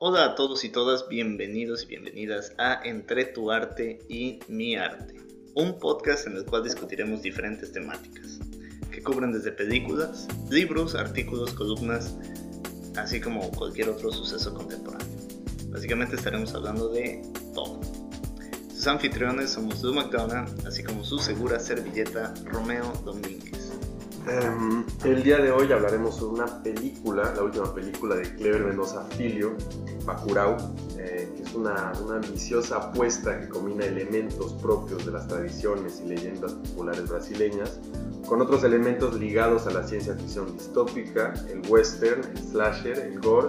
Hola a todos y todas, bienvenidos y bienvenidas a Entre tu arte y mi arte, un podcast en el cual discutiremos diferentes temáticas que cubren desde películas, libros, artículos, columnas, así como cualquier otro suceso contemporáneo. Básicamente estaremos hablando de todo. Sus anfitriones somos Lou McDonald, así como su segura servilleta Romeo Domínguez. Em, el día de hoy hablaremos sobre una película, la última película de Clever Mendoza Filio, Bacurau, eh, que es una, una, ambiciosa apuesta que combina elementos propios de las tradiciones y leyendas populares brasileñas con otros elementos ligados a la ciencia ficción distópica, el western, el slasher, el gore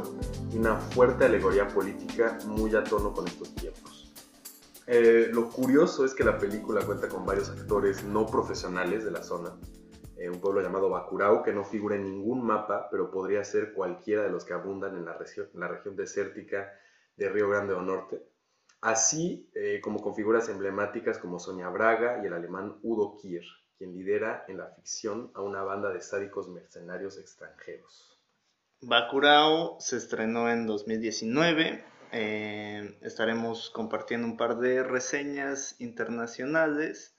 y una fuerte alegoría política muy a tono con estos tiempos. Eh, lo curioso es que la película cuenta con varios actores no profesionales de la zona, eh, un pueblo llamado Bacurau, que no figura en ningún mapa, pero podría ser cualquiera de los que abundan en la, región, la región desértica de Río Grande do Norte, así eh, como con figuras emblemáticas como Sonia Braga y el alemán Udo Kier, quien lidera en la ficción a una banda de sádicos mercenarios extranjeros. Bacurau se estrenó en 2019. Eh, estaremos compartiendo un par de reseñas internacionales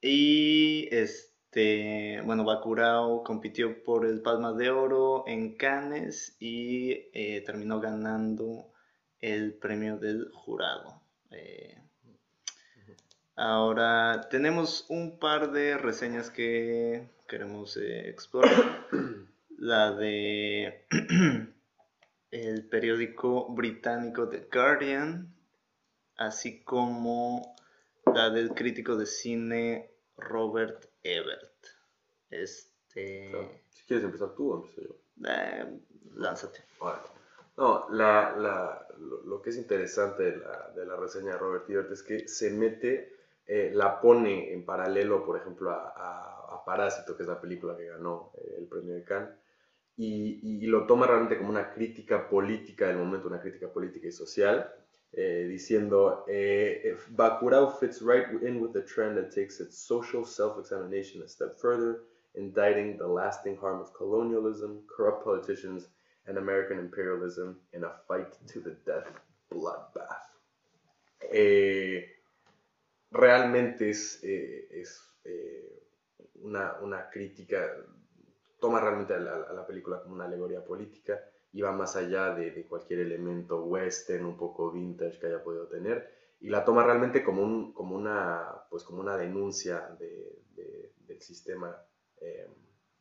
y este este, bueno, Bacurau compitió por el Palma de Oro en Cannes y eh, terminó ganando el premio del jurado. Eh, ahora tenemos un par de reseñas que queremos eh, explorar. La de el periódico británico The Guardian, así como la del crítico de cine Robert Ebert. Este... Si quieres empezar tú o empiezo yo. Eh, lánzate. No, la, la, lo, que es interesante de la, de la, reseña de Robert Ebert es que se mete, eh, la pone en paralelo, por ejemplo, a, a, Parásito, que es la película que ganó eh, el premio de Cannes, y, y, lo toma realmente como una crítica política del momento, una crítica política y social, eh, diciendo, eh, fits right in with the trend that takes its social self-examination a step further, indicting the lasting harm of colonialism, corrupt politicians, and American imperialism in a fight to the death bloodbath. Eh, realmente es, eh, es una, una, crítica, toma realmente a la, la película como una alegoría política y va más allá de, de, cualquier elemento western, un poco vintage que haya podido tener, y la toma realmente como, un, como, una, pues como una denuncia de, de, del sistema eh,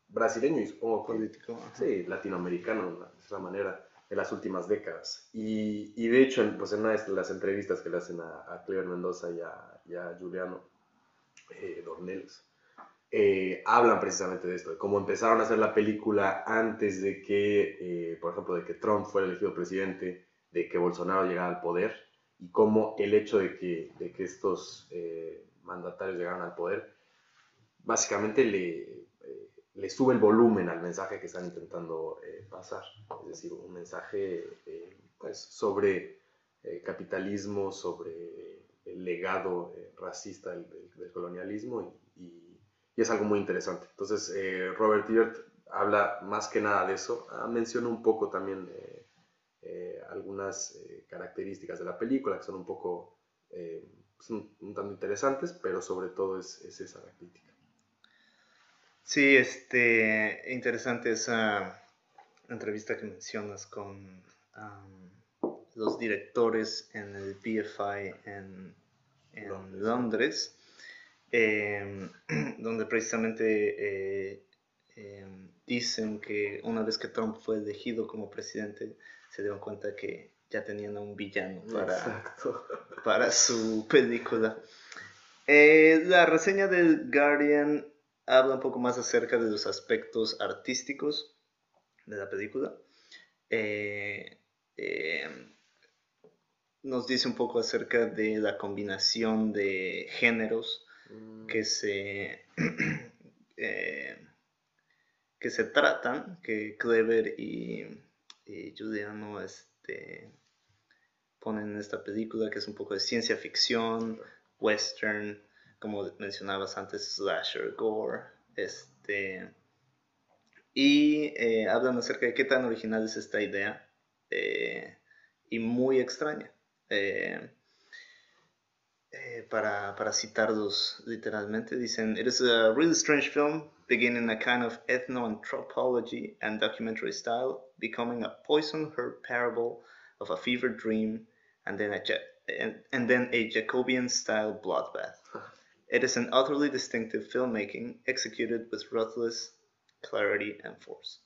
brasileño y supongo político, sí, latinoamericano, de esa manera, en las últimas décadas. Y, y, de hecho, pues en una de las entrevistas que le hacen a, a Clever Mendoza y a, y a Juliano eh, Dornelis, eh, hablan precisamente de esto, de cómo empezaron a hacer la película antes de que, eh, por ejemplo, de que Trump fuera elegido presidente, de que Bolsonaro llegara al poder, y cómo el hecho de que, de que estos eh, mandatarios llegaran al poder, básicamente le, le sube el volumen al mensaje que están intentando pasar, es decir, un mensaje pues, sobre capitalismo, sobre el legado racista del, del colonialismo y, y es algo muy interesante. Entonces, eh, Robert Ebert habla más que nada de eso. Ah, menciona un poco también eh, eh, algunas características de la película que son un poco, son un tanto interesantes, pero sobre todo es, es, esa la crítica. Sí, este, interesante esa entrevista que mencionas con um, los directores en el BFI en, en Londres. Londres eh, donde precisamente eh, eh, dicen que una vez que Trump fue elegido como presidente, se dieron cuenta que ya tenían a un villano para, para su película. Eh, la reseña del Guardian habla un poco más acerca de los aspectos artísticos de la película. Eh, nos dice un poco acerca de la combinación de géneros. Que se, eh, que se tratan, que Clever y, Juliano este, ponen en esta película, que es un poco de ciencia ficción, western, como mencionabas antes, slasher, gore, este, y eh, hablan acerca de qué tan original es esta idea. Eh, y muy extraña. Eh, para, para citarlos literalmente, dicen, It is a really strange film, beginning a kind of ethnoanthropology and documentary style, becoming a poison herb parable of a fever dream, and then a, and, then a Jacobian-style bloodbath. It is an utterly distinctive filmmaking, executed with ruthless clarity and force.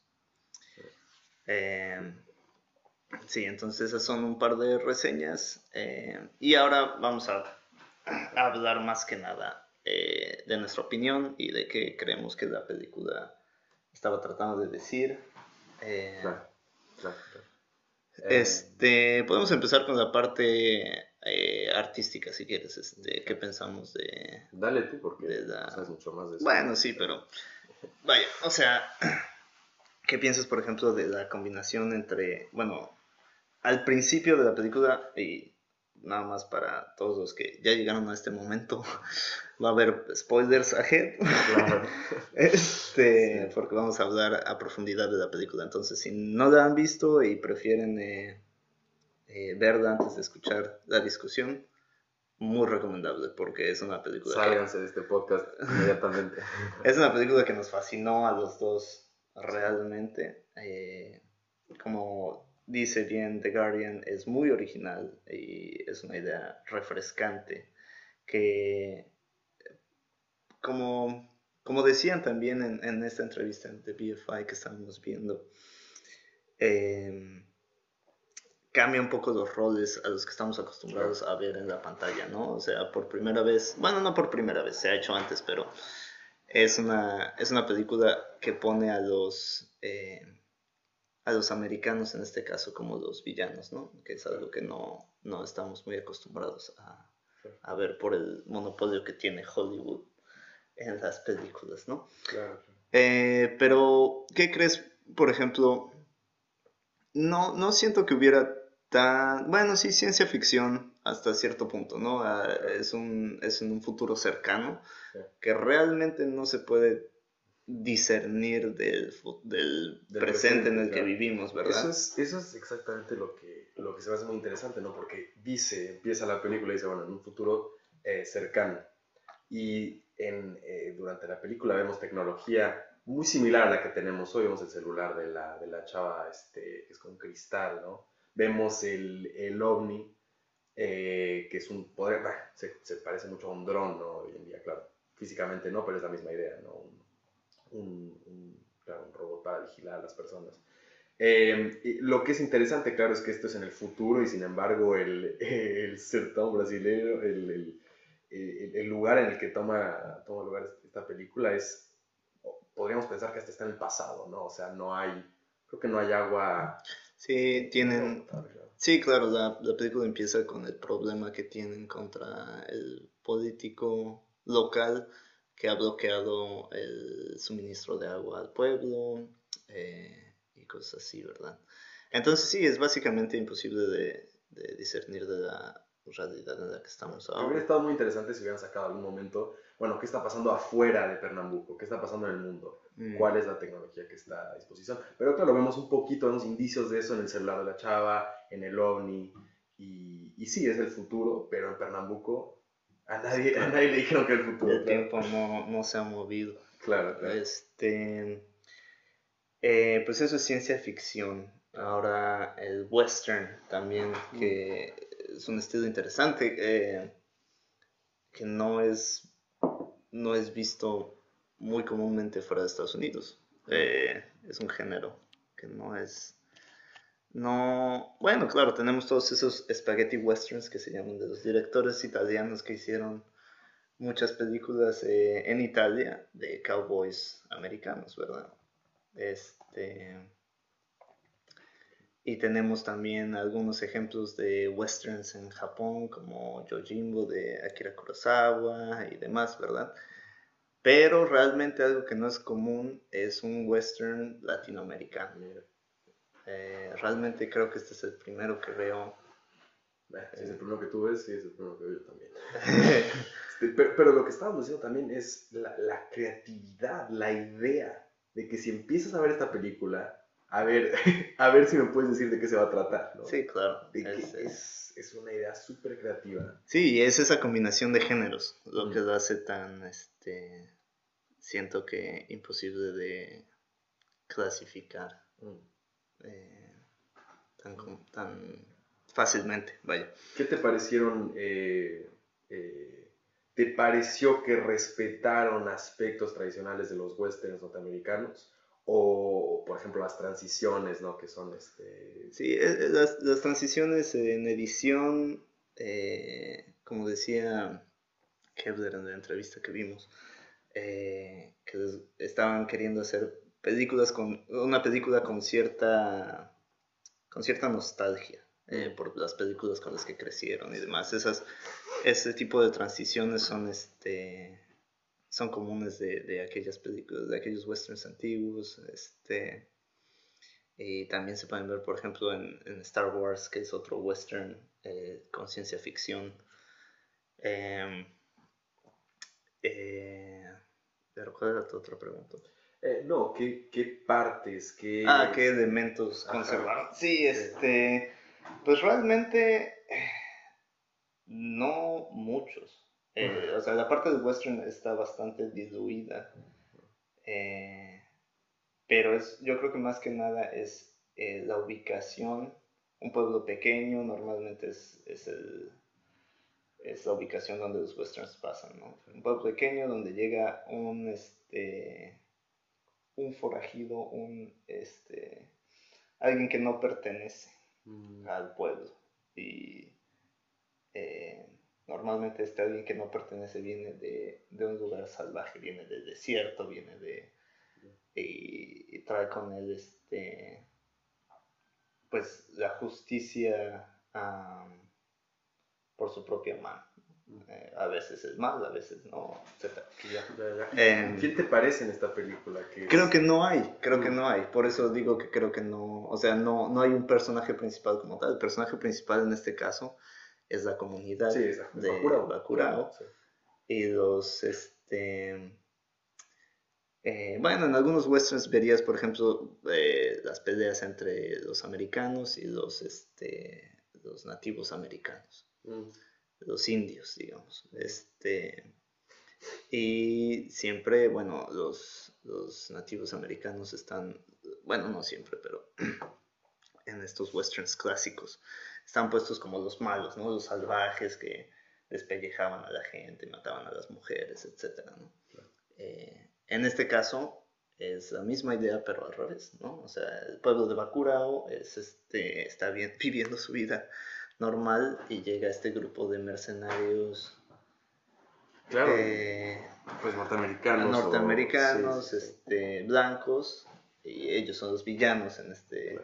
Eh, sí, entonces esas son un par de reseñas. Eh, y ahora vamos a hablar más que nada eh, de nuestra opinión y de qué creemos que la película estaba tratando de decir. Eh, este, podemos empezar con la parte eh, artística, si quieres. Este, ¿Qué pensamos de...? Dale tú, porque sabes mucho más de eso. Bueno, sí, pero... Vaya, o sea... ¿Qué piensas, por ejemplo, de la combinación entre... Bueno, al principio de la película, y nada más para todos los que ya llegaron a este momento, va a haber spoilers ahead. este, Porque vamos a hablar a profundidad de la película. Entonces, si no la han visto y prefieren eh, eh, verla antes de escuchar la discusión, muy recomendable porque es una película. Sálganse de este podcast inmediatamente. es una película que nos fascinó a los dos realmente. Eh, como dice bien The Guardian, es muy original y es una idea refrescante que, como, como decían también en, en esta entrevista de BFI que estábamos viendo, em, cambia un poco los roles a los que estamos acostumbrados a ver en la pantalla, ¿no? O sea, por primera vez, bueno, no por primera vez, se ha hecho antes, pero es una, es una película que pone a los... Eh, a los americanos en este caso como los villanos, ¿no? Que es algo que no, no estamos muy acostumbrados a, a, ver por el monopolio que tiene Hollywood en las películas, ¿no? Claro. Eh, pero, ¿qué crees, por ejemplo? No, no siento que hubiera tan... Bueno, sí, ciencia ficción hasta cierto punto, ¿no? Ah, es, un, es en un futuro cercano que realmente no se puede discernir del, del, presente, en el que vivimos, ¿verdad? Eso es, eso es exactamente lo que, lo que se me hace muy interesante, ¿no? Porque dice, empieza la película y dice, bueno, en un futuro eh, cercano. Y en, eh, durante la película vemos tecnología muy similar a la que tenemos hoy. Vemos el celular de la, de la chava, este, que es con cristal, ¿no? Vemos el, el ovni, eh, que es un poder, se, se, parece mucho a un dron, ¿no? Hoy en día, claro. Físicamente no, pero es la misma idea, ¿no? un, un, robot para vigilar a las personas. Eh, lo que es interesante, claro, es que esto es en el futuro y sin embargo el, el sertón brasileño, el, el, el, lugar en el que toma, toma lugar esta película es, podríamos pensar que hasta está en el pasado, ¿no? O sea, no hay, creo que no hay agua. Sí, tienen... Sí, claro, la, la película empieza con el problema que tienen contra el político local que ha bloqueado el suministro de agua al pueblo eh, y cosas así, ¿verdad? Entonces sí, es básicamente imposible de, discernir de la realidad en la que estamos ahora. Hubiera estado muy interesante si hubieran sacado algún momento, bueno, ¿qué está pasando afuera de Pernambuco? ¿Qué está pasando en el mundo? Mm. ¿Cuál es la tecnología que está a disposición? Pero claro, vemos un poquito, vemos indicios de eso en el celular de la chava, en el ovni, y, y sí, es el futuro, pero en Pernambuco a nadie, le dijeron que el futuro. El tiempo no, no, se ha movido. Claro, claro. Este, eh, pues eso es ciencia ficción. Ahora el western también, que es un estilo interesante, eh, que no es, no es visto muy comúnmente fuera de Estados Unidos. Eh, es un género que no es no, bueno, claro, tenemos todos esos spaghetti westerns que se llaman de los directores italianos que hicieron muchas películas eh, en Italia de cowboys americanos, ¿verdad? Este y tenemos también algunos ejemplos de westerns en Japón como Yojimbo de Akira Kurosawa y demás, ¿verdad? Pero realmente algo que no es común es un western latinoamericano. Eh, realmente creo que este es el primero que veo. si es el primero que tú ves, sí, es el primero que veo yo también. Este, pero, lo que estábamos diciendo también es la, creatividad, la idea de que si empiezas a ver esta película, a ver, a ver si me puedes decir de qué se va a tratar. ¿no? Sí, claro. Es, es, es, una idea súper creativa. Sí, es esa combinación de géneros lo que lo hace tan, este, siento que imposible de clasificar eh, tan, tan fácilmente, vaya. ¿Qué te parecieron? Eh, eh, ¿Te pareció que respetaron aspectos tradicionales de los westerns norteamericanos? O, por ejemplo, las transiciones, ¿no? Que son este... Sí, las, las transiciones en edición, como decía Kevler en la entrevista que vimos, que estaban queriendo hacer películas con una película con cierta con cierta nostalgia eh, por las películas con las que crecieron y demás. Esas ese tipo de transiciones son este son comunes de, de aquellas películas de aquellos westerns antiguos este y también se pueden ver por ejemplo en, Star Wars que es otro western eh, con ciencia ficción. Em, eh, pero cuál era tu otra pregunta eh, no, ¿qué, ¿qué, partes, qué... Ah, qué elementos conservaron. Sí, este, pues realmente no muchos. Eh, o sea, la parte del western está bastante diluida. Eh, pero es, yo creo que más que nada es la ubicación. Un pueblo pequeño normalmente es, es, el, es la ubicación donde los westerns pasan, ¿no? Un pueblo pequeño donde llega un, este un forajido, un este alguien que no pertenece mm. al pueblo. Y eh, normalmente este alguien que no pertenece viene de, un lugar salvaje, viene del desierto, viene de. Y, trae con él este. Pues la justicia por su propia mano. Eh, a veces es mal, a veces no, etc. Em, ¿Quién te parece en esta película? Creo que no hay, creo que mm. no hay. Por eso digo que creo que no, o sea, no, no hay un personaje principal como tal. El personaje principal en este caso es la comunidad de Bakurao. Y los, este... Eh, bueno, en algunos westerns verías, por ejemplo, eh, las peleas entre los americanos y los, este, los nativos americanos. Mm los indios, digamos. Este, y siempre, bueno, los, los nativos americanos están, bueno, no siempre, pero en estos westerns clásicos, están puestos como los malos, ¿no? Los salvajes que despellejaban a la gente, mataban a las mujeres, etc. Eh, en este caso es la misma idea, pero al revés, ¿no? O sea, el pueblo de Bakurao es, este, está bien, viviendo su vida normal y llega este grupo de mercenarios. Claro. Eh, pues norteamericanos. Norteamericanos, este, blancos, y ellos son los villanos en este.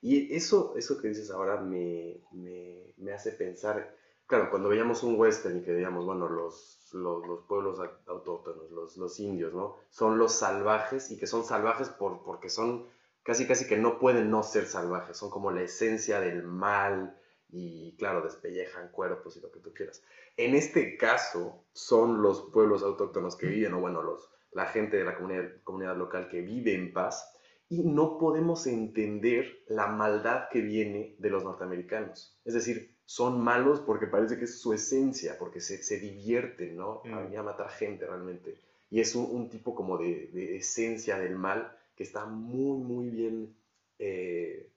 Y eso, eso que dices ahora me, me, me, hace pensar, claro, cuando veíamos un western y que veíamos, bueno, los, los, los pueblos autóctonos, los, los, indios, ¿no? Son los salvajes y que son salvajes por, porque son casi, casi que no pueden no ser salvajes, son como la esencia del mal, y claro, despellejan cuerpos y lo que tú quieras. En este caso son los pueblos autóctonos que viven, o bueno, los, la gente de la comunidad, comunidad local que vive en paz, y no podemos entender la maldad que viene de los norteamericanos. Es decir, son malos porque parece que es su esencia, porque se, se divierten, ¿no? Mm. A, matar gente realmente. Y es un, tipo como de, de, esencia del mal que está muy, muy bien, eh,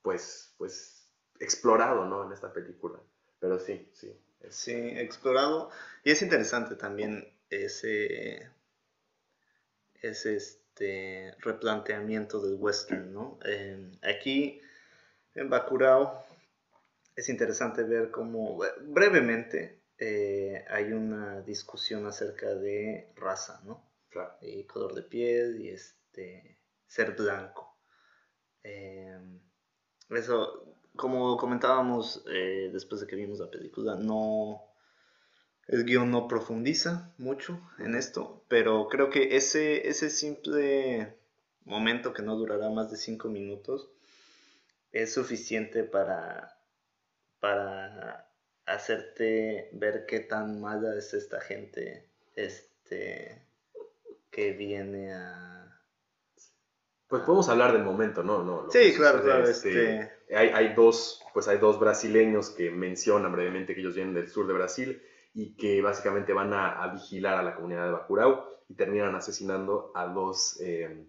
pues, pues explorado, ¿no? En esta película. Pero sí, sí. Sí, explorado. Y es interesante también ese, ese este replanteamiento del western, ¿no? aquí, en Bakurao, es interesante ver cómo, brevemente, eh, hay una discusión acerca de raza, ¿no? Claro. Y color de piel y este, ser blanco. Eh, eso como comentábamos eh, después de que vimos la película, no el guion no profundiza mucho en esto, pero creo que ese, ese simple momento que no durará más de cinco minutos es suficiente para, para hacerte ver qué tan mala es esta gente este, que viene a Pues podemos hablar del momento, ¿no? no sí, claro, claro. Este, hay, hay, dos, pues hay dos brasileños que mencionan brevemente que ellos vienen del sur de Brasil y que básicamente van a, vigilar a la comunidad de Bacurau y terminan asesinando a dos, eh,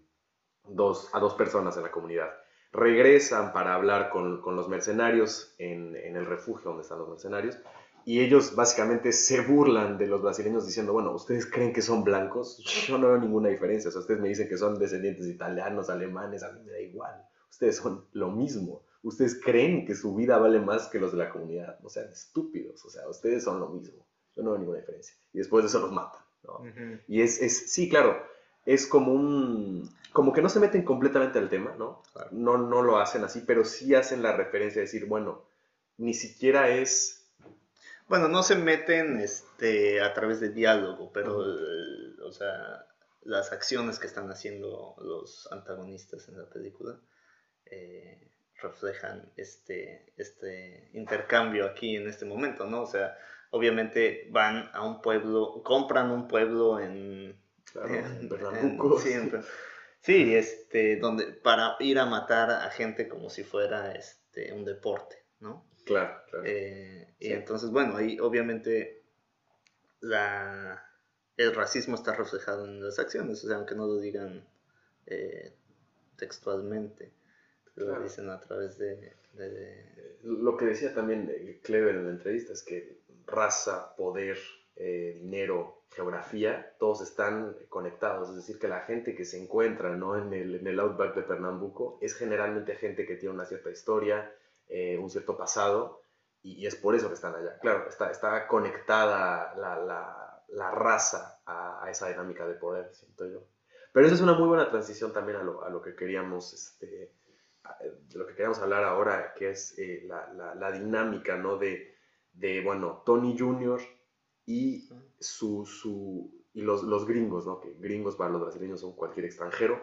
dos, a dos personas en la comunidad. Regresan para hablar con, con los mercenarios en, en el refugio donde están los mercenarios y ellos básicamente se burlan de los brasileños diciendo, bueno, ¿ustedes creen que son blancos? Yo no veo ninguna diferencia. O sea, ustedes me dicen que son descendientes de italianos, alemanes, a mí me da igual. Ustedes son lo mismo. Ustedes creen que su vida vale más que los de la comunidad. O sea, estúpidos. O sea, ustedes son lo mismo. Yo no veo ninguna diferencia. Y después de eso los matan. ¿no? Y es, es, sí, claro, es como un, como que no se meten completamente al tema, ¿no? No, no lo hacen así, pero sí hacen la referencia de decir, bueno, ni siquiera es bueno, no se meten este, a través de diálogo, pero, o sea, las acciones que están haciendo los antagonistas en la película eh, reflejan este, este intercambio aquí en este momento, ¿no? O sea, obviamente van a un pueblo, compran un pueblo en... sí, este, donde, para ir a matar a gente como si fuera este, un deporte, ¿no? Claro, claro. Eh, y entonces, bueno, ahí obviamente la, el racismo está reflejado en las acciones, o sea, aunque no lo digan eh, textualmente, lo dicen a través de, Lo que decía también Clever en la entrevista es que raza, poder, eh, dinero, geografía, todos están conectados. Es decir, que la gente que se encuentra ¿no? en, el, en el outback de Pernambuco es generalmente gente que tiene una cierta historia, eh, un cierto pasado, y, es por eso que están allá. Claro, está, está conectada la, la, la raza a, esa dinámica de poder, siento yo. Pero esa es una muy buena transición también a lo, a lo que queríamos, este, de lo que queríamos hablar ahora, que es eh, la, la, dinámica, ¿no? De, de, bueno, Tony Jr. y, su, su, y los, los, gringos, ¿no? Que gringos para los brasileños son cualquier extranjero,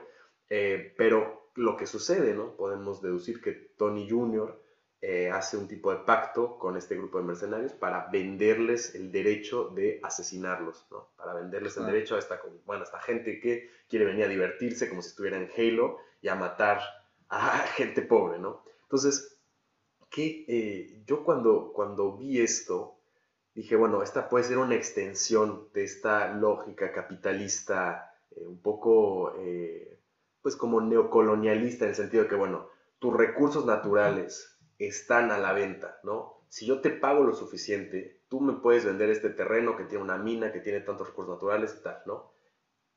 eh, pero lo que sucede, ¿no? Podemos deducir que Tony Jr. Eh, hace un tipo de pacto con este grupo de mercenarios para venderles el derecho de asesinarlos, ¿no? Para venderles el derecho a esta, bueno, esta gente que quiere venir a divertirse como si estuviera en Halo y a matar a gente pobre, ¿no? Entonces, que eh, yo cuando, cuando vi esto, dije, bueno, esta puede ser una extensión de esta lógica capitalista eh, un poco, pues como neocolonialista en el sentido de que, bueno, tus recursos naturales, están a la venta, ¿no? Si yo te pago lo suficiente, tú me puedes vender este terreno que tiene una mina, que tiene tantos recursos naturales y tal, ¿no?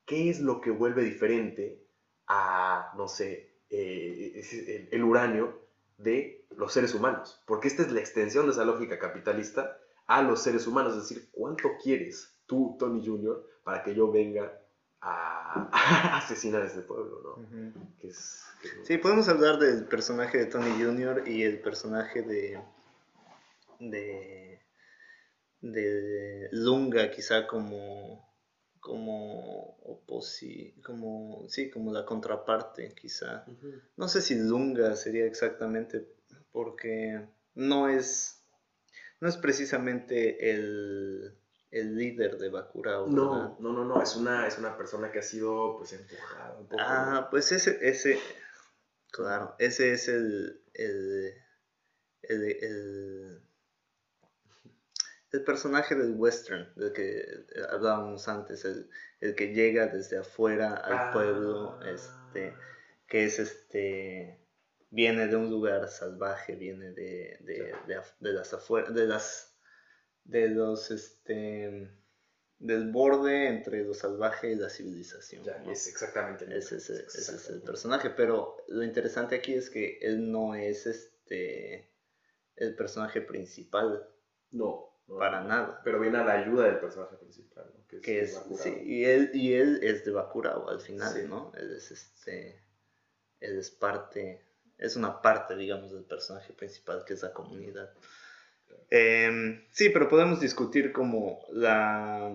¿Qué es lo que vuelve diferente a, no sé, eh, el, uranio de los seres humanos? Porque esta es la extensión de esa lógica capitalista a los seres humanos, es decir, ¿cuánto quieres tú, Tony Jr., para que yo venga a, asesinar a este pueblo, ¿no? Sí, podemos hablar del personaje de Tony Jr. y el personaje de, de, de Lunga, quizá como como oposi como sí como la contraparte quizá no sé si Lunga sería exactamente porque no es no es precisamente el el líder de Bakurao. No, no, no, no, es una, es una persona que ha sido pues empujada un poco. Ah, pues ese, ese, claro, ese es el, el, el, el, personaje del western, del que hablábamos antes, el, el que llega desde afuera al ah. pueblo, este, que es este, viene de un lugar salvaje, viene de, de, de, de las afueras, de las de los, este, del borde entre lo salvaje y la civilización. es exactamente. Ese, es, ese es el personaje, pero lo interesante aquí es que él no es este el personaje principal. No. para nada. Pero viene a la ayuda del personaje principal, Que es, sí, y él, y él es de Bakurao al final, ¿no? Él es este. Él es parte. Es una parte, digamos, del personaje principal, que es la comunidad. Em, sí, pero podemos discutir como la,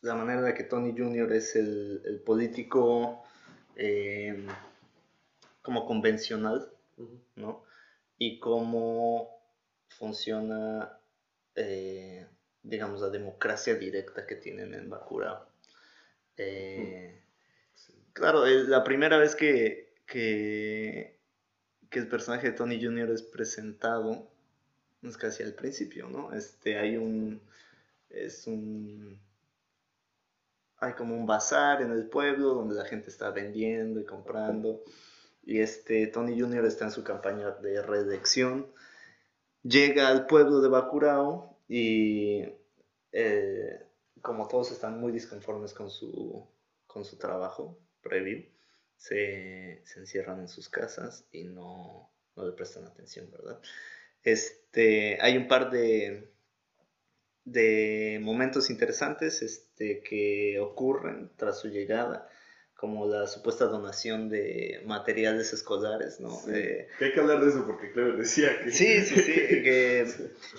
la manera de que Tony Jr. es el, político em, como convencional, ¿no? Y cómo funciona, eh, digamos, la democracia directa que tienen en Bakura. Eh, Claro, la primera vez que, que, que el personaje de Tony Jr. es presentado es casi al principio, ¿no? Este, hay un, es un, hay como un bazar en el pueblo donde la gente está vendiendo y comprando y este Tony Jr. está en su campaña de reelección, llega al pueblo de Bacurao y eh, como todos están muy disconformes con su, con su trabajo previo, se, se encierran en sus casas y no, no le prestan atención, ¿verdad? Este, hay un par de, de momentos interesantes este, que ocurren tras su llegada, como la supuesta donación de materiales escolares, ¿no? Eh, hay que hablar de eso porque Clever decía que... Sí, sí, sí, que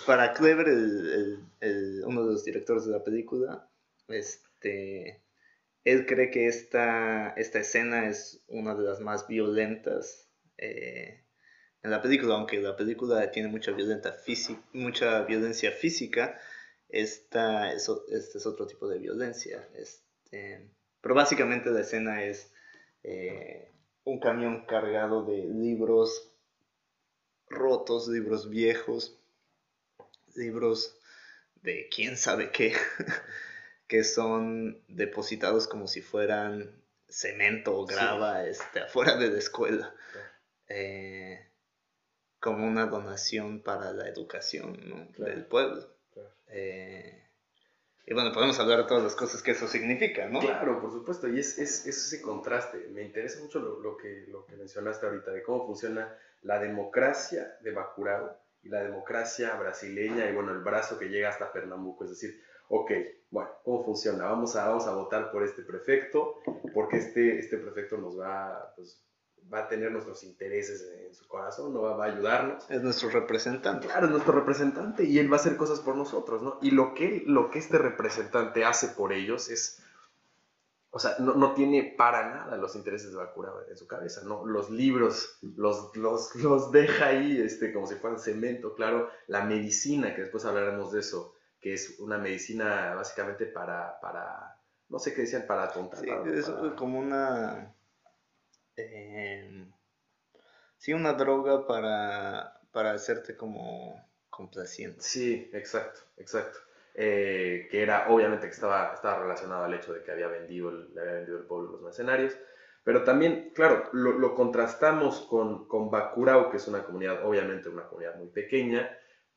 para Clever, el, el, uno de los directores de la película, este, él cree que esta, esta escena es una de las más violentas eh, en la película, aunque la película tiene mucha, violenta mucha violencia física, esta es, este es otro tipo de violencia. Este, pero básicamente la escena es eh, un camión cargado de libros rotos, libros viejos, libros de quién sabe qué, que son depositados como si fueran cemento o grava este, afuera de la escuela. Eh, como una donación para la educación del pueblo. Eh, y bueno, podemos hablar de todas las cosas que eso significa, ¿no? Claro, por supuesto, y es, es, ese contraste. Me interesa mucho lo, que, lo que mencionaste ahorita, de cómo funciona la democracia de Bacurao y la democracia brasileña y bueno, el brazo que llega hasta Pernambuco. Es decir, ok, bueno, ¿cómo funciona? Vamos a, vamos a votar por este prefecto, porque este, este prefecto nos va, pues, va a tener nuestros intereses en su corazón, no va, a ayudarnos. Es nuestro representante. Claro, es nuestro representante y él va a hacer cosas por nosotros, ¿no? Y lo que, lo que este representante hace por ellos es, o sea, no, no tiene para nada los intereses de Bakura en su cabeza, ¿no? Los libros los, los, los deja ahí este, como si fueran cemento, claro, la medicina, que después hablaremos de eso, que es una medicina básicamente para, para no sé qué decían, para atontar. Sí, es como una eh, sí, una droga para, para hacerte como complaciente. Sí, exacto, exacto. Eh, que era, obviamente, que estaba, estaba relacionado al hecho de que había vendido el, le había vendido el pueblo los mercenarios. Pero también, claro, lo, contrastamos con, con Bakurao, que es una comunidad, obviamente una comunidad muy pequeña,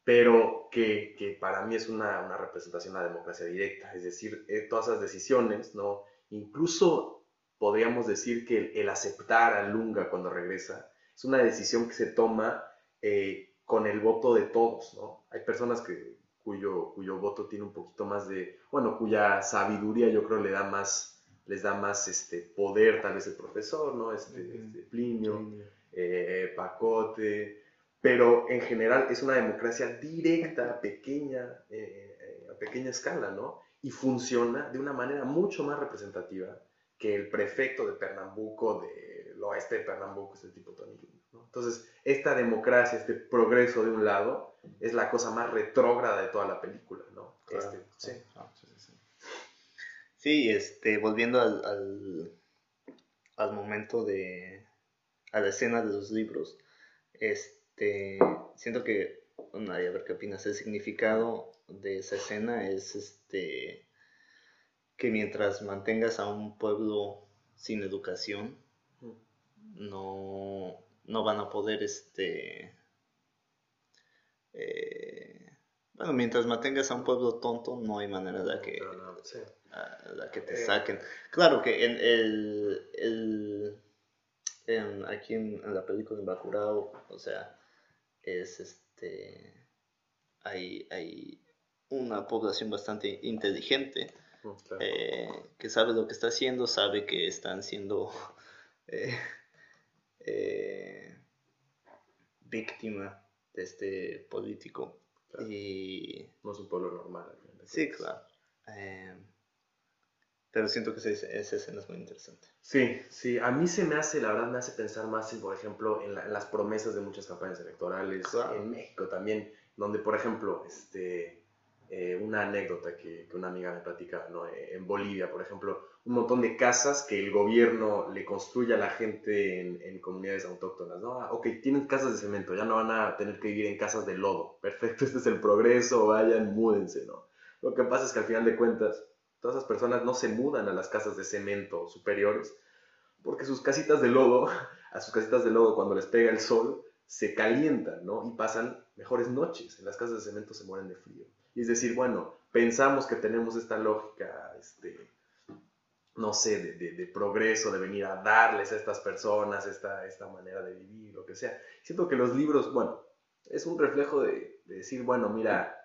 pero que, que para mí es una, una, representación de la democracia directa. Es decir, eh, todas esas decisiones, ¿no? Incluso podríamos decir que el, aceptar a Lunga cuando regresa es una decisión que se toma eh, con el voto de todos, ¿no? Hay personas que, cuyo, cuyo voto tiene un poquito más de, bueno, cuya sabiduría yo creo le da más, les da más este, poder, tal vez el profesor, ¿no? Este, este Plinio, eh, Pacote, pero en general es una democracia directa, pequeña, eh, a pequeña escala, ¿no? Y funciona de una manera mucho más representativa que el prefecto de Pernambuco, del oeste de Pernambuco, es el tipo Tony ¿no? Entonces, esta democracia, este progreso de un lado, es la cosa más retrógrada de toda la película, ¿no? Este, sí. sí, este, volviendo al, al, momento de, a la escena de los libros, este, siento que, bueno, a ver qué opinas, el significado de esa escena es, este, que mientras mantengas a un pueblo sin educación, no, no van a poder, este, eh, bueno, mientras mantengas a un pueblo tonto, no hay manera de que, la que te eh. saquen. Claro que en el, el aquí en, la película de Bakurao, o sea, es este, hay, hay una población bastante inteligente Eh, que sabe lo que está haciendo, sabe que están siendo eh, eh, víctima de este político. Y... No es un pueblo normal. Sí, claro. pero siento que esa, escena es muy interesante. Sí, sí, a mí se me hace, la verdad me hace pensar más en, por ejemplo, en, las promesas de muchas campañas electorales, en México también, donde, por ejemplo, este, eh, una anécdota que, que, una amiga me platicaba, ¿no? Eh, en Bolivia, por ejemplo, un montón de casas que el gobierno le construye a la gente en, en, comunidades autóctonas, ¿no? Ah, ok, tienen casas de cemento, ya no van a tener que vivir en casas de lodo. Perfecto, este es el progreso, vayan, múdense, ¿no? Lo que pasa es que al final de cuentas, todas esas personas no se mudan a las casas de cemento superiores, porque sus casitas de lodo, a sus casitas de lodo cuando les pega el sol, se calientan, ¿no? Y pasan mejores noches. En las casas de cemento se mueren de frío. Y es decir, bueno, pensamos que tenemos esta lógica, este, no sé, de, de, progreso, de venir a darles a estas personas esta, esta manera de vivir, lo que sea. Siento que los libros, bueno, es un reflejo de, de decir, bueno, mira,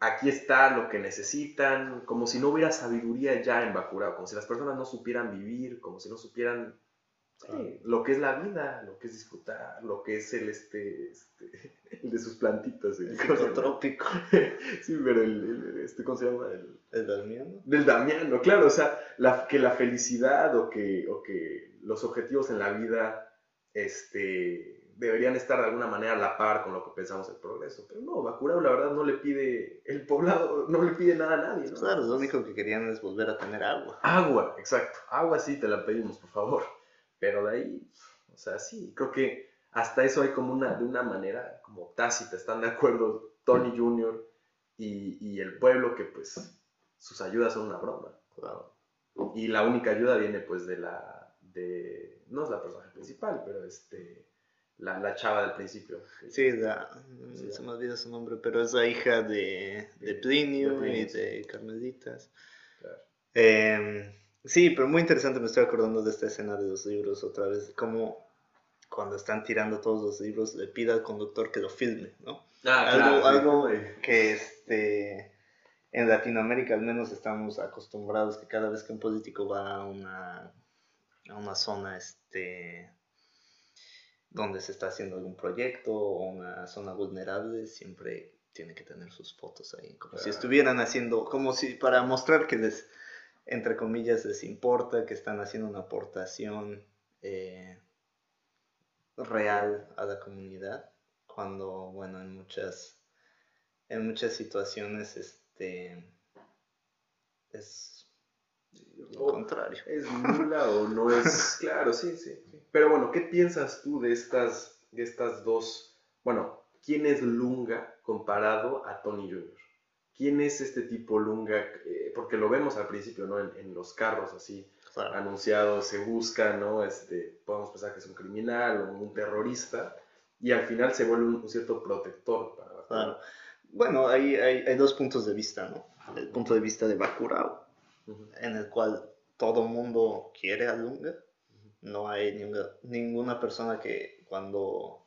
aquí está lo que necesitan, como si no hubiera sabiduría ya en Bakurao, como si las personas no supieran vivir, como si no supieran lo que es la vida, lo que es disfrutar, lo que es el este, este el de sus plantitas. El, psicotrópico. sí, pero el, este, ¿cómo se llama? El, el Damiano. Del Damiano, claro, o sea, la, que la felicidad o que, o que los objetivos en la vida este, deberían estar de alguna manera a la par con lo que pensamos el progreso. Pero no, Bacurau la verdad no le pide, el poblado no le pide nada a nadie. ¿no? Claro, lo único que querían es volver a tener agua. Agua, exacto. Agua sí te la pedimos, por favor. Pero de ahí, o sea, sí, creo que hasta eso hay como una, de una manera como tácita, están de acuerdo Tony Jr. y, y el pueblo que pues sus ayudas son una broma. Claro. Y la única ayuda viene pues de la, de, no es la personaje principal, pero este, la, la chava del principio. Sí, la, se me olvida su nombre, pero es la hija de, de, Plinio, y de Carmelitas. Claro. Eh, Sí, pero muy interesante, me estoy acordando de esta escena de los libros otra vez, como cuando están tirando todos los libros le pide al conductor que lo filme, ¿no? Ah, algo, algo que este, en Latinoamérica al menos estamos acostumbrados que cada vez que un político va a una, a una zona este, donde se está haciendo algún proyecto o una zona vulnerable, siempre tiene que tener sus fotos ahí, como si estuvieran haciendo, como si para mostrar que les entre comillas, les importa, que están haciendo una aportación eh, real a la comunidad, cuando, bueno, en muchas, en muchas situaciones, este, es lo contrario. Es nula o no es, claro, sí, sí, Pero bueno, ¿qué piensas tú de estas, de estas dos, bueno, quién es Lunga comparado a Tony Jr.? Quién es este tipo Lunga, eh, porque lo vemos al principio, ¿no? En, los carros así anunciados, se busca, ¿no? Este, podemos pensar que es un criminal o un terrorista, y al final se vuelve un, cierto protector para claro. Bueno, hay, hay, dos puntos de vista, ¿no? El punto de vista de Bakurao, en el cual todo mundo quiere a Lunga, no hay ninguna, ninguna persona que cuando,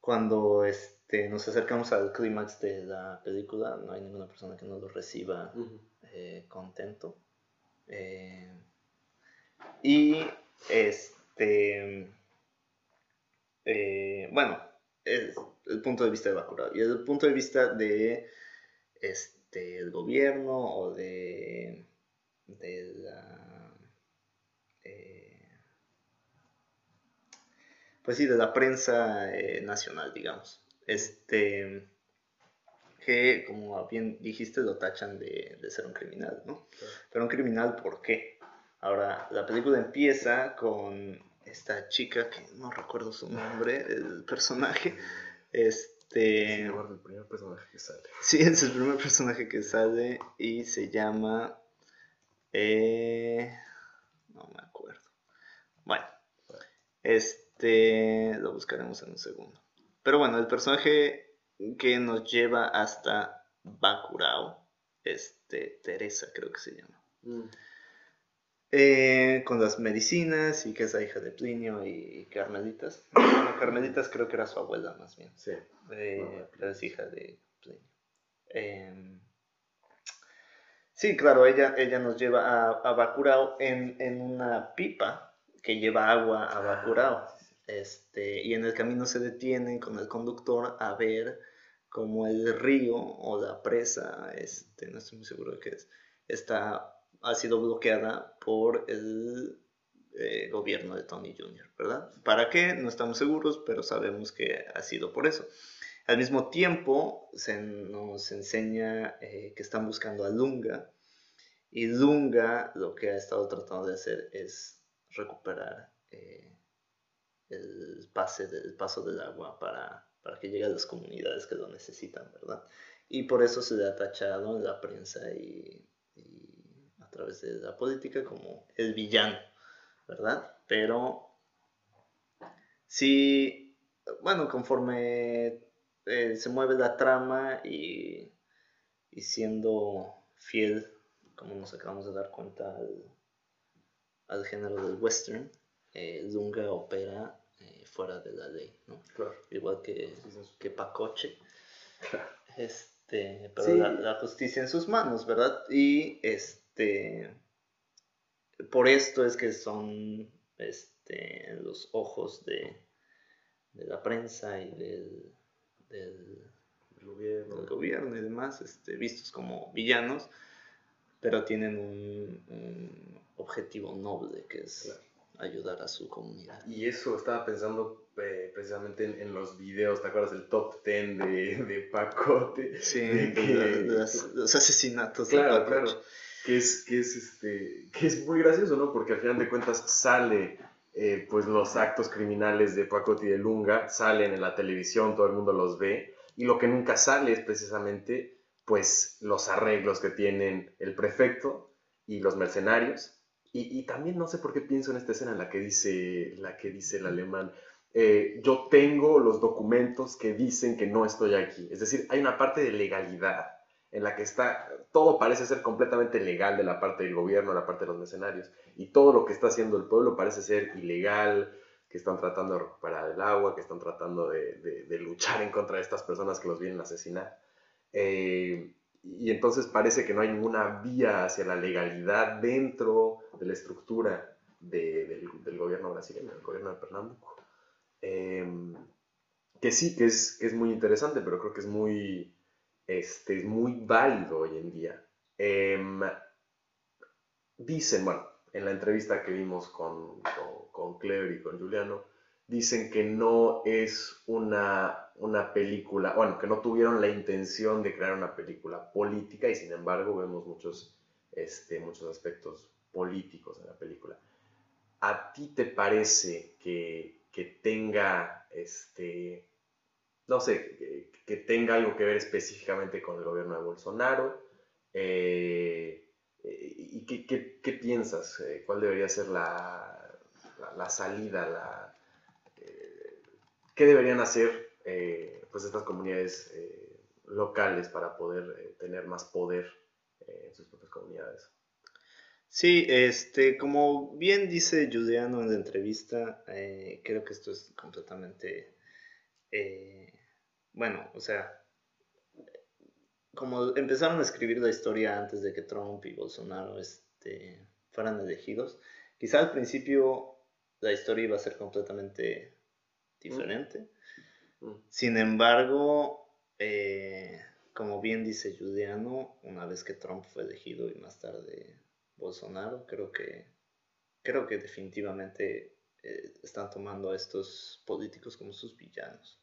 cuando es este, nos acercamos al clímax de la película, no hay ninguna persona que no lo reciba eh, contento. Eh, y este, eh, bueno, es el punto de vista de Bacurau. Y el punto de vista de este, el gobierno o de, de la... pues sí, de la prensa nacional, digamos este, que como bien dijiste lo tachan de, ser un criminal, ¿no? Pero un criminal, ¿por qué? Ahora, la película empieza con esta chica que no recuerdo su nombre, el personaje, este... Es el primer personaje que sale. Sí, es el primer personaje que sale y se llama... Eh, no me acuerdo. Bueno, este lo buscaremos en un segundo. Pero bueno, el personaje que nos lleva hasta Bakurao, este, Teresa creo que se llama. Mm. Eh, con las medicinas y que es la hija de Plinio y Carmelitas. Bueno, Carmelitas creo que era su abuela más bien. Sí. Eh, pero es hija de Plinio. Em, sí, claro, ella, ella nos lleva a, a Bakurao en, en, una pipa que lleva agua a ah, Bakurao. Este, y en el camino se detienen con el conductor a ver cómo el río o la presa, este, no estoy muy seguro de qué es, está, ha sido bloqueada por el eh, gobierno de Tony Jr., ¿verdad? ¿Para qué? No estamos seguros, pero sabemos que ha sido por eso. Al mismo tiempo, se nos enseña eh, que están buscando a Lunga, y Lunga lo que ha estado tratando de hacer es recuperar eh, el, pase del, paso del agua para, para que llegue a las comunidades que lo necesitan, ¿verdad? Y por eso se le ha tachado en la prensa y, a través de la política como el villano, ¿verdad? Pero sí, bueno, conforme eh, se mueve la trama y, y, siendo fiel, como nos acabamos de dar cuenta, al, género del western, eh, Lunga opera eh, fuera de la ley, ¿no? Claro. Igual que, que Pacoche. Este, pero la, justicia en sus manos, ¿verdad? Y este, por esto es que son este, los ojos de, de la prensa y del, del, gobierno. y demás, este, vistos como villanos, pero tienen un, objetivo noble que es ayudar a su comunidad. Y eso estaba pensando eh, precisamente en, los videos, ¿te acuerdas del top 10 de, de Pacote? Sí, de los asesinatos. Claro, claro. Que es, que, es, este, que es muy gracioso, ¿no? Porque al final de cuentas sale, eh, pues los actos criminales de Pacote y de Lunga, salen en la televisión, todo el mundo los ve, y lo que nunca sale es precisamente, pues, los arreglos que tienen el prefecto y los mercenarios, y, también no sé por qué pienso en esta escena en la que dice, la que dice el alemán, eh, yo tengo los documentos que dicen que no estoy aquí. Es decir, hay una parte de legalidad en la que está, todo parece ser completamente legal de la parte del gobierno, de la parte de los mercenarios, y todo lo que está haciendo el pueblo parece ser ilegal, que están tratando de recuperar el agua, que están tratando de, luchar en contra de estas personas que los vienen a asesinar. Eh, y entonces parece que no hay ninguna vía hacia la legalidad dentro de la estructura del, gobierno brasileño, del gobierno de Pernambuco. Em, que sí, que es, muy interesante, pero creo que es muy, este, muy válido hoy en día. Em, dicen, bueno, en la entrevista que vimos con, con, con Clever y con Juliano, dicen que no es una, una película, bueno, que no tuvieron la intención de crear una película política y sin embargo vemos muchos, este, muchos aspectos políticos en la película. ¿A ti te parece que, que tenga, este, no sé, que, tenga algo que ver específicamente con el gobierno de Bolsonaro? Eh, ¿Y qué, qué, piensas? Eh, ¿Cuál debería ser la, la, salida, ¿Qué deberían hacer eh, pues estas comunidades eh, locales para poder eh, tener más poder en sus propias comunidades? Sí, este, como bien dice Juliano en la entrevista, creo que esto es completamente, bueno, o sea, como empezaron a escribir la historia antes de que Trump y Bolsonaro este, fueran elegidos, quizá al principio la historia iba a ser completamente diferente. Mm. Sin embargo, eh, como bien dice Juliano, una vez que Trump fue elegido y más tarde Bolsonaro, creo que, creo que definitivamente eh, están tomando a estos políticos como sus villanos.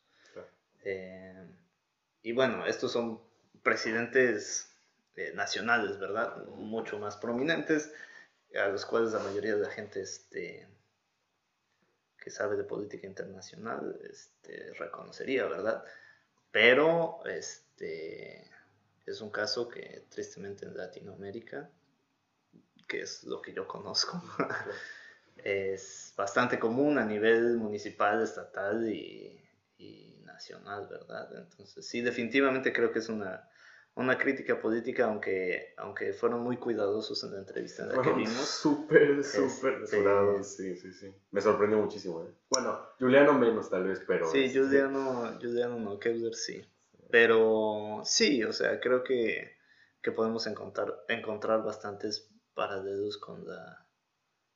Eh, y bueno, estos son presidentes nacionales, ¿verdad? Mucho más prominentes, a los cuales la mayoría de la gente este, que sabe de política internacional este, reconocería, ¿verdad? Pero este, es un caso que tristemente en Latinoamérica, que es lo que yo conozco, es bastante común a nivel municipal, estatal y, y nacional, ¿verdad? Entonces sí, definitivamente creo que es una una crítica política, aunque, aunque fueron muy cuidadosos en la entrevista en la que vimos. Súper, súper este... sí, sí, sí. Me sorprendió muchísimo. ¿eh? Bueno, Juliano menos tal vez, pero... Sí, este, Juliano, Juliano no, Kevler sí. Pero sí, o sea, creo que, que podemos encontrar, encontrar bastantes paralelos con la,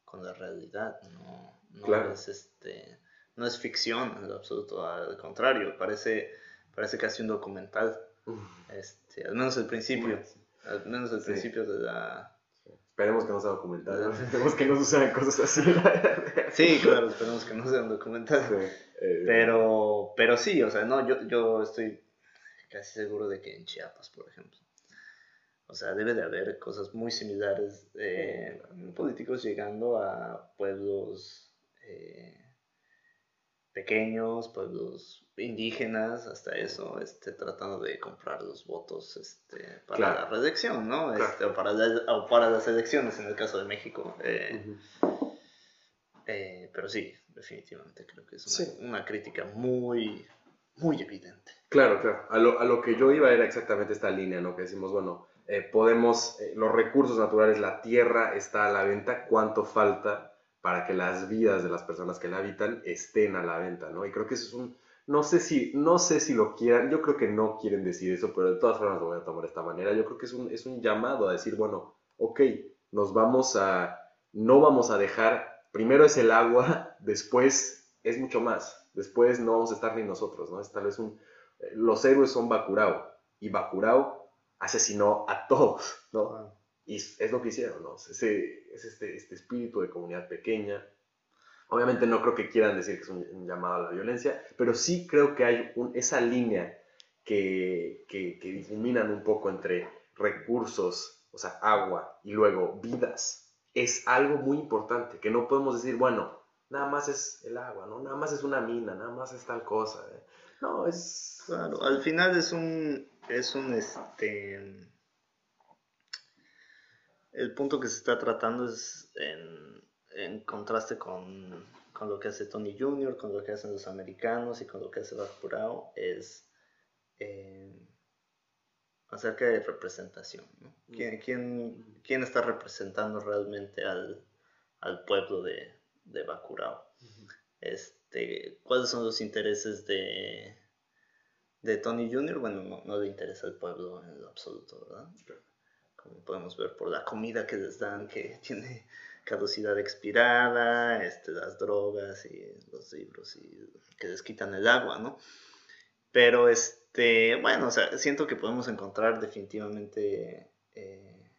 con la realidad. No, no es este no es ficción en lo absoluto, al contrario, parece, parece casi un documental. Este, al menos el principio. Al menos el principio de la... Esperemos que no sea documental. Esperemos que no sucedan cosas así. sí, claro, esperemos que no sean documentales. Eh, pero, pero sí, o sea, no, yo, yo estoy casi seguro de que en Chiapas, por ejemplo. O sea, debe de haber cosas muy similares, eh, políticos llegando a pueblos eh, pequeños, pueblos indígenas, hasta eso, este, tratando de comprar los votos este, para la reelección, ¿no? Este, o, para para las elecciones en el caso de México. Eh, pero sí, definitivamente creo que es una, crítica muy, muy evidente. Claro, claro. A lo, a lo, que yo iba era exactamente esta línea, ¿no? Que decimos, bueno, eh, podemos, eh, los recursos naturales, la tierra está a la venta, ¿cuánto falta para que las vidas de las personas que la habitan estén a la venta, ¿no? Y creo que eso es un, no sé si, no sé si lo quieran, yo creo que no quieren decir eso, pero de todas formas lo voy a tomar de esta manera. Yo creo que es un, es un llamado a decir, bueno, ok, nos vamos a, no vamos a dejar, primero es el agua, después es mucho más, después no vamos a estar ni nosotros, ¿no? Es un, eh, los héroes son Bakurao, y Bakurao asesinó a todos, ¿no? Y es lo que hicieron, ¿no? Es, ese, es este, este espíritu de comunidad pequeña. Obviamente no creo que quieran decir que es un, llamado a la violencia, pero sí creo que hay esa línea que, que, que difuminan un poco entre recursos, o sea, agua, y luego vidas. Es algo muy importante, que no podemos decir, bueno, nada más es el agua, ¿no? Nada más es una mina, nada más es tal cosa. ¿eh? No, es... Claro, al final es un, es un, este... El punto que se está tratando es en, contraste con, lo que hace Tony Jr., con lo que hacen los americanos y con lo que hace Bacurao, es eh, acerca de representación. ¿Quién, quién, está representando realmente al, pueblo de, de Bacurao? este, ¿Cuáles son los intereses de, de Tony Jr., bueno, no, le interesa el pueblo en lo absoluto, ¿verdad? Como podemos ver por la comida que les dan, que tiene caducidad expirada, este, las drogas y los libros y que les quitan el agua, ¿no? Pero, este, bueno, o sea, siento que podemos encontrar definitivamente eh,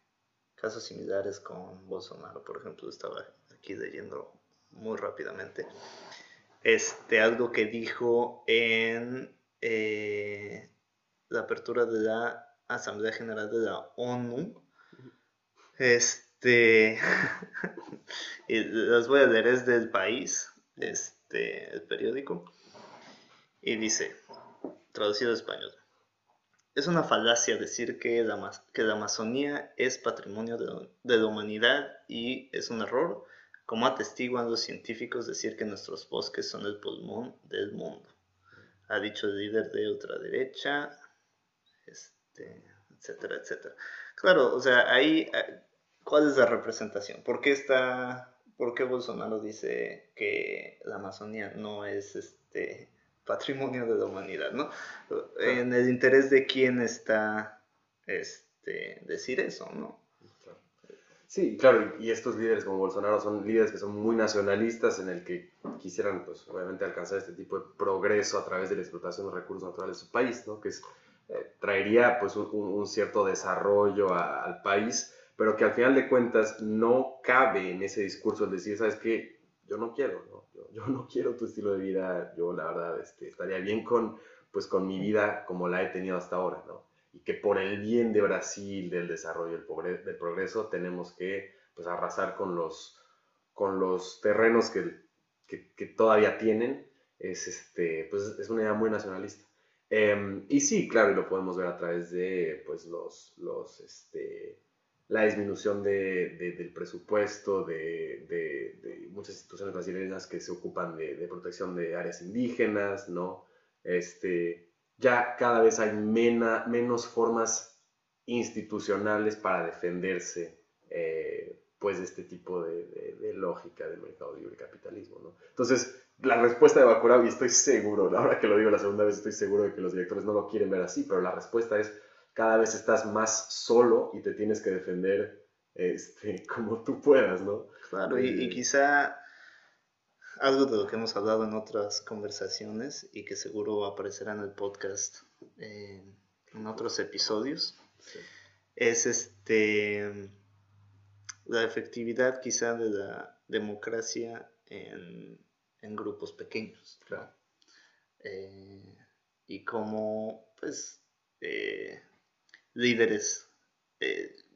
casos similares con Bolsonaro, por ejemplo, estaba aquí leyendo muy rápidamente. Este, algo que dijo en eh, la apertura de la Asamblea General de la ONU. Este, y las voy a leer, es del país, este, el periódico, y dice, traducido a español, es una falacia decir que la, que la Amazonía es patrimonio de, de la humanidad y es un error, como atestiguan los científicos decir que nuestros bosques son el pulmón del mundo ha dicho el líder de ultraderecha, este, etcétera, etcétera. Claro, o sea, ahí, eh, ¿cuál es la representación? ¿Por qué está, por qué Bolsonaro dice que la Amazonía no es este patrimonio de la humanidad, ¿no? En el interés de quién está este, decir eso, ¿no? Sí, claro, y estos líderes como Bolsonaro son líderes que son muy nacionalistas en el que quisieran, pues, obviamente alcanzar este tipo de progreso a través de la explotación de recursos naturales de su país, ¿no? Que es, eh, traería, pues, un, cierto desarrollo al país, pero que al final de cuentas no cabe en ese discurso el decir, ¿sabes qué? Yo no quiero, ¿no? Yo, no quiero tu estilo de vida, yo la verdad este, estaría bien con, pues, con mi vida como la he tenido hasta ahora, ¿no? Y que por el bien de Brasil, del desarrollo, del progreso, tenemos que pues, arrasar con los, con los terrenos que, que, todavía tienen, es, este, pues, es una idea muy nacionalista. Em, y sí, claro, y lo podemos ver a través de pues, los, los, este, la disminución de, del presupuesto de, de, muchas instituciones brasileñas que se ocupan de, protección de áreas indígenas, ¿no? Este, ya cada vez hay menos formas institucionales para defenderse eh, pues de este tipo de, lógica del mercado libre capitalismo. ¿no? Entonces, la respuesta de Bacurau, y estoy seguro, ahora que lo digo la segunda vez, estoy seguro de que los directores no lo quieren ver así, pero la respuesta es cada vez estás más solo y te tienes que defender este, como tú puedas, ¿no? Claro, y, y eh, quizá algo de lo que hemos hablado en otras conversaciones y que seguro aparecerá en el podcast eh, en otros episodios, es este la efectividad quizá de la democracia en, grupos pequeños. Eh, y cómo, pues, eh, líderes,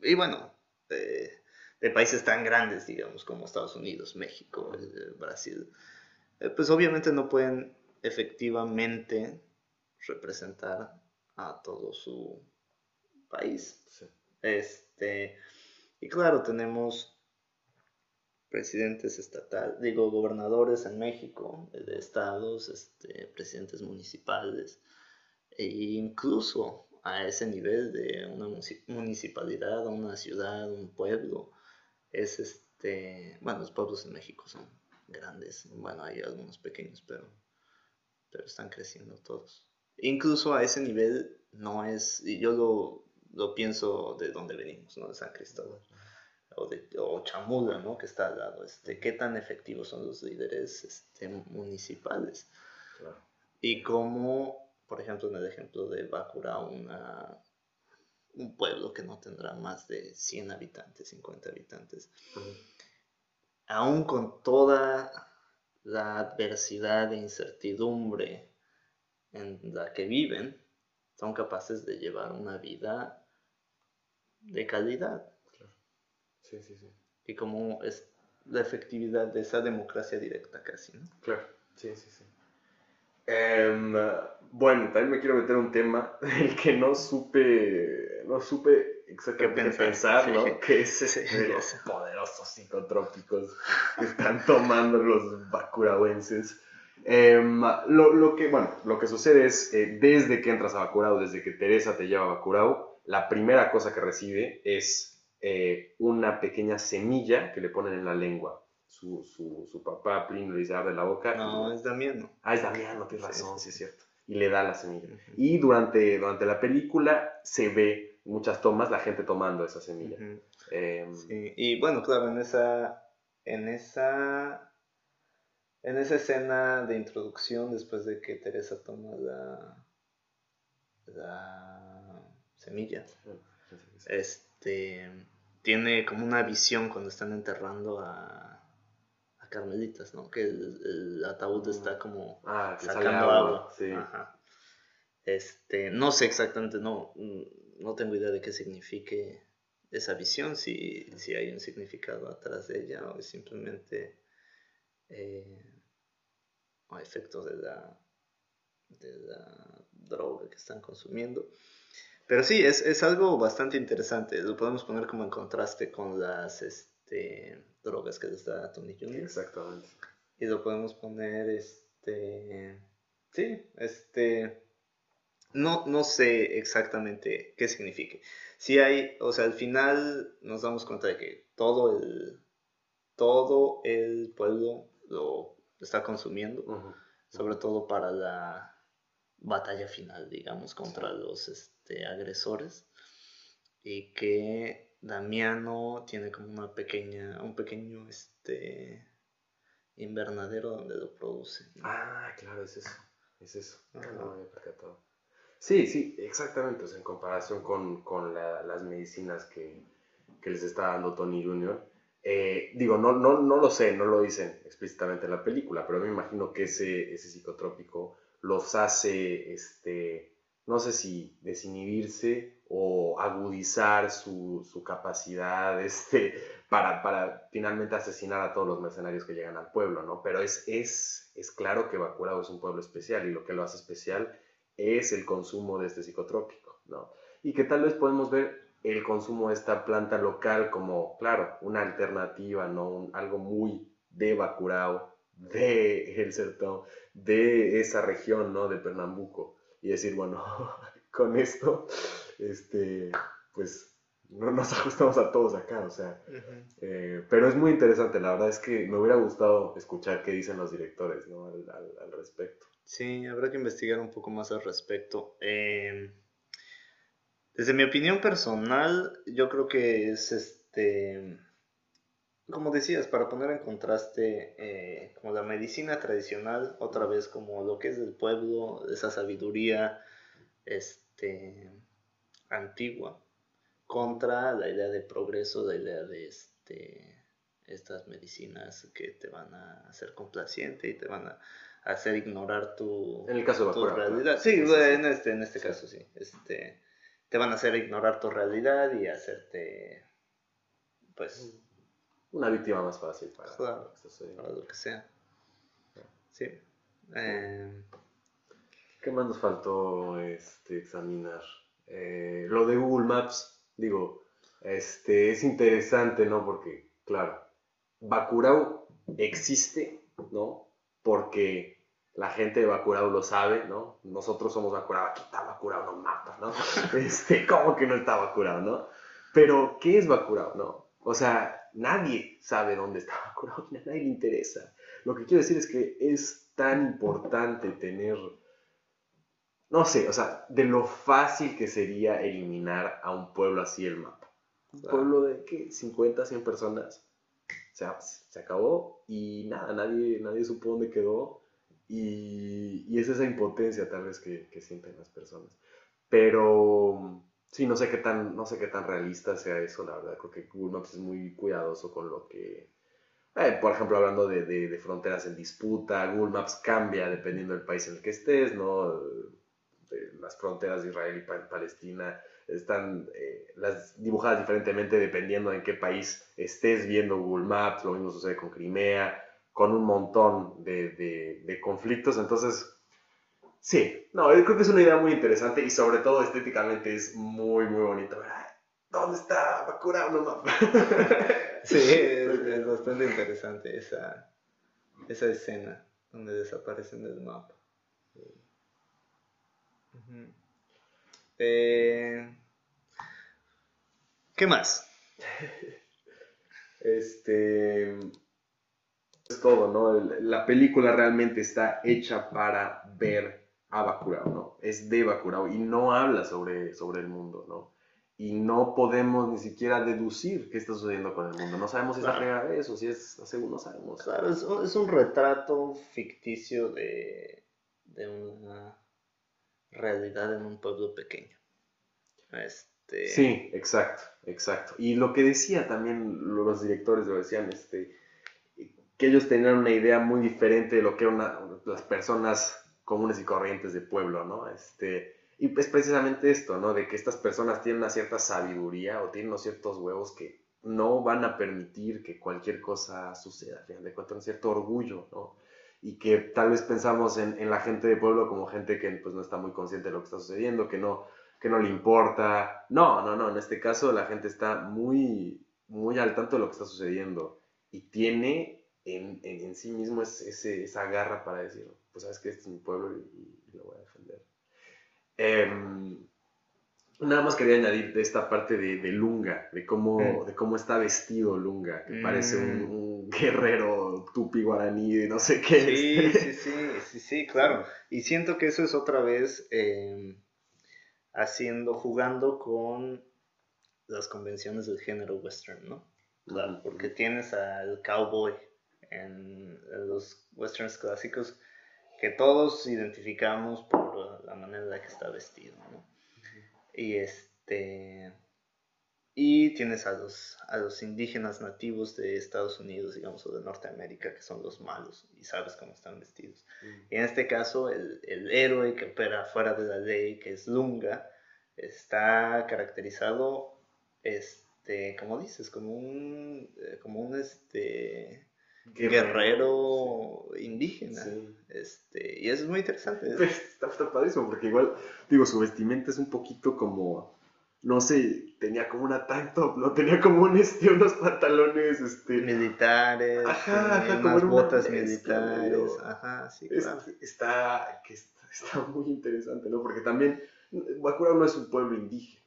y bueno, de países tan grandes, digamos, como Estados Unidos, México, Brasil, pues obviamente no pueden efectivamente representar a todo su país. Este, y claro, tenemos presidentes estatales, digo, gobernadores en México, de estados, este, presidentes municipales, e incluso a ese nivel de una municipalidad, una ciudad, un pueblo, es este, bueno, los pueblos en México son grandes, bueno, hay algunos pequeños, pero, pero están creciendo todos. Incluso a ese nivel no es, y yo lo, lo pienso de donde venimos, ¿no? De San Cristóbal o, de, o Chamula, ¿no? que está al lado, este, qué tan efectivos son los líderes este, municipales. Y cómo, por ejemplo, en el ejemplo de Bakura, una, un pueblo que no tendrá más de 100 habitantes, 50 habitantes, aún con toda la adversidad e incertidumbre en la que viven, son capaces de llevar una vida de calidad. Sí, sí, sí. Y como es la efectividad de esa democracia directa casi, ¿no? Claro, sí, sí, sí. Em, bueno, también me quiero meter un tema el que no supe, no supe exactamente pensar, ¿no? Que es de los poderosos psicotrópicos que están tomando los bacurahuenses. Em, lo, lo, que, bueno, lo que sucede es, eh, desde que entras a Bacurau, desde que Teresa te lleva a Bacurau, la primera cosa que recibe es eh, una pequeña semilla que le ponen en la lengua. Su, su, su papá, Plin, le dice, abre la boca. No, es Damiano. Ah, es Damiano, tienes razón, sí, es cierto. Y le da la semilla. Y durante, durante la película se ve muchas tomas la gente tomando esa semilla. Em, sí. Y bueno, claro, en esa, en esa en esa escena de introducción, después de que Teresa toma la, la semilla, este, tiene como una visión cuando están enterrando a Carmelitas, ¿no? Que el, ataúd está como ah, sacando agua. Este, no sé exactamente, no, no tengo idea de qué signifique esa visión, si, si hay un significado atrás de ella o es simplemente eh, efectos de la, de la droga que están consumiendo. Pero sí, es, es, algo bastante interesante. Lo podemos poner como en contraste con las este, drogas que les da Tony Jr. Exactamente. Y lo podemos poner, este... Sí, este... No, no sé exactamente qué signifique. Sí hay, o sea, al final nos damos cuenta de que todo el, todo el pueblo lo está consumiendo, sobre todo para la batalla final, digamos, contra los... Este, agresores y que Damiano tiene como una pequeña, un pequeño este, invernadero donde lo produce. Ah, claro, es eso, es eso. Sí, sí, exactamente, en comparación con, las medicinas que, les está dando Tony Jr., eh, digo, no, no, no lo sé, no lo dicen explícitamente en la película, pero me imagino que ese, ese psicotrópico los hace este, no sé si desinhibirse o agudizar su, capacidad este, para, para, finalmente asesinar a todos los mercenarios que llegan al pueblo, ¿no? Pero es, es, es claro que Bacurao es un pueblo especial y lo que lo hace especial es el consumo de este psicotrópico, ¿no? Y que tal vez podemos ver el consumo de esta planta local como, claro, una alternativa, ¿no? algo muy de Bacurao, de El Sertón, de esa región, ¿no? De Pernambuco y decir, bueno, con esto, este, pues no nos ajustamos a todos acá, o sea, eh, pero es muy interesante, la verdad es que me hubiera gustado escuchar qué dicen los directores ¿no? al, respecto. Sí, habrá que investigar un poco más al respecto. Em, desde mi opinión personal, yo creo que es este, como decías, para poner en contraste eh, como la medicina tradicional, otra vez como lo que es del pueblo, esa sabiduría este, antigua, contra la idea de progreso, la idea de este, estas medicinas que te van a hacer complaciente y te van a hacer ignorar tu, En el caso tu claro. realidad. Sí, Sí, sí, sí. en este, en este Sí. caso sí. Este, te van a hacer ignorar tu realidad y hacerte, pues, Una víctima más fácil para, Claro. que para lo que sea. Sí. Eh, ¿Qué más nos faltó este, examinar? Eh, lo de Google Maps, digo, este, es interesante, ¿no? Porque, claro, Bacurau existe, ¿no? Porque la gente de Bacurau lo sabe, ¿no? Nosotros somos Bacurau, aquí está Bacurau, no mapa, ¿no? Este, ¿cómo que no está Bacurau, no? Pero, ¿qué es Bacurau, no? O sea, nadie sabe dónde está Bacurau, a nadie le interesa. Lo que quiero decir es que es tan importante tener no sé, o sea, de lo fácil que sería eliminar a un pueblo así el mapa. Un pueblo de, ¿qué? 50, 100 personas. O sea, se acabó y nada, nadie, nadie supo dónde quedó. Y, y es esa impotencia tal vez que, que sienten las personas. Pero sí, no sé qué tan, no sé qué tan realista sea eso, la verdad. Creo que Google Maps es muy cuidadoso con lo que... eh, por ejemplo, hablando de, de- fronteras en disputa, Google Maps cambia dependiendo del país en el que estés, ¿no? Las fronteras de Israel y Pa- Palestina están eh, las dibujadas diferentemente dependiendo en qué país estés viendo Google Maps, lo mismo sucede con Crimea, con un montón de- de conflictos, entonces sí, no, yo creo que es una idea muy interesante y sobre todo estéticamente es muy, muy bonito. ver, "Ay, ¿Dónde está Bakura? No, no". sí, es, es bastante interesante esa, esa escena donde desaparecen del mapa. Eh, ¿Qué más? Este es todo, ¿no? La película realmente está hecha para ver a Bacurau, ¿no? Es de Bacurau y no habla sobre, sobre el mundo, ¿no? Y no podemos ni siquiera deducir qué está sucediendo con el mundo. No sabemos si es la Claro. primera vez o si es segunda, no sabemos. Claro, es un, es un retrato ficticio de, de una realidad en un pueblo pequeño. Este, Sí, exacto, exacto. Y lo que decía también lo- los directores, lo decían, este, que ellos tenían una idea muy diferente de lo que eran las personas comunes y corrientes de pueblo, ¿no? Este, y es precisamente esto, ¿no? De que estas personas tienen una cierta sabiduría o tienen unos ciertos huevos que no van a permitir que cualquier cosa suceda, al final de cuentas, un cierto orgullo, ¿no? Y que tal vez pensamos en, en la gente de pueblo como gente que pues, no está muy consciente de lo que está sucediendo, que no, que no le importa. No, no, no, en este caso la gente está muy, muy al tanto de lo que está sucediendo y tiene en, en, en sí mismo ese- esa garra para decir, pues sabes que este es mi pueblo y, y lo voy a defender. Em, nada más quería añadir de esta parte de, de Lunga, de cómo, Mm. de cómo está vestido Lunga, que Mm. parece un, un guerrero tupi guaraní de no sé qué. Sí, sí, sí, sí, sí, claro. Y siento que eso es otra vez eh, haciendo, jugando con las convenciones del género western, ¿no? Claro, porque tienes al cowboy en los westerns clásicos que todos identificamos por la manera en la que está vestido, ¿no? Y este y tienes a los, a los indígenas nativos de Estados Unidos, digamos, o de Norteamérica, que son los malos, y sabes cómo están vestidos. Y en este caso, el, el héroe que opera fuera de la ley, que es Lunga, está caracterizado, este, como dices, como un, eh, como un este, guerrero indígena. Sí. Este, y eso es muy interesante. es- Pues, está, está padrísimo, porque igual, digo, su vestimenta es un poquito como, no sé, tenía como una tank top, ¿no? Tenía como un, este, unos pantalones, este... militares, Ajá, ajá, unas una botas militares, ajá, sí, es- claro. está, que está, está muy interesante, ¿no? Porque también Bacurau no es un pueblo indígena,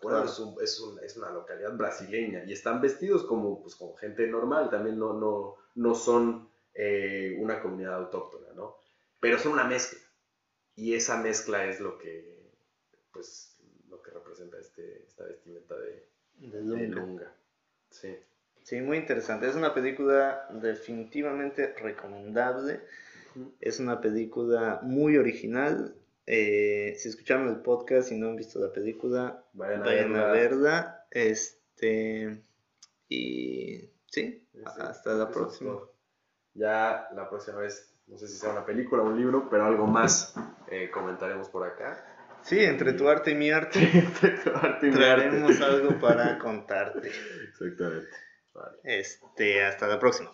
Claro. es, un- es, un- es una localidad brasileña y están vestidos como, pues, como gente normal, también no, no, no son eh, una comunidad autóctona, ¿no? Pero son una mezcla y esa mezcla es lo que, pues, lo que representa este, esta vestimenta de, De de Lunga. Sí. Sí, muy interesante. Es una película definitivamente recomendable. Es una película muy original. Eh, si escucharon el podcast y no han visto la película, Vayan a vayan a verla. verla. Este, y sí, Sí, hasta la próxima. todo. Ya la próxima vez no sé si sea una película o un libro, pero algo más eh, comentaremos por acá. Sí, entre tu arte y mi arte, entre tu arte y mi traeremos arte. algo para contarte. Exactamente. Vale. Este, hasta la próxima.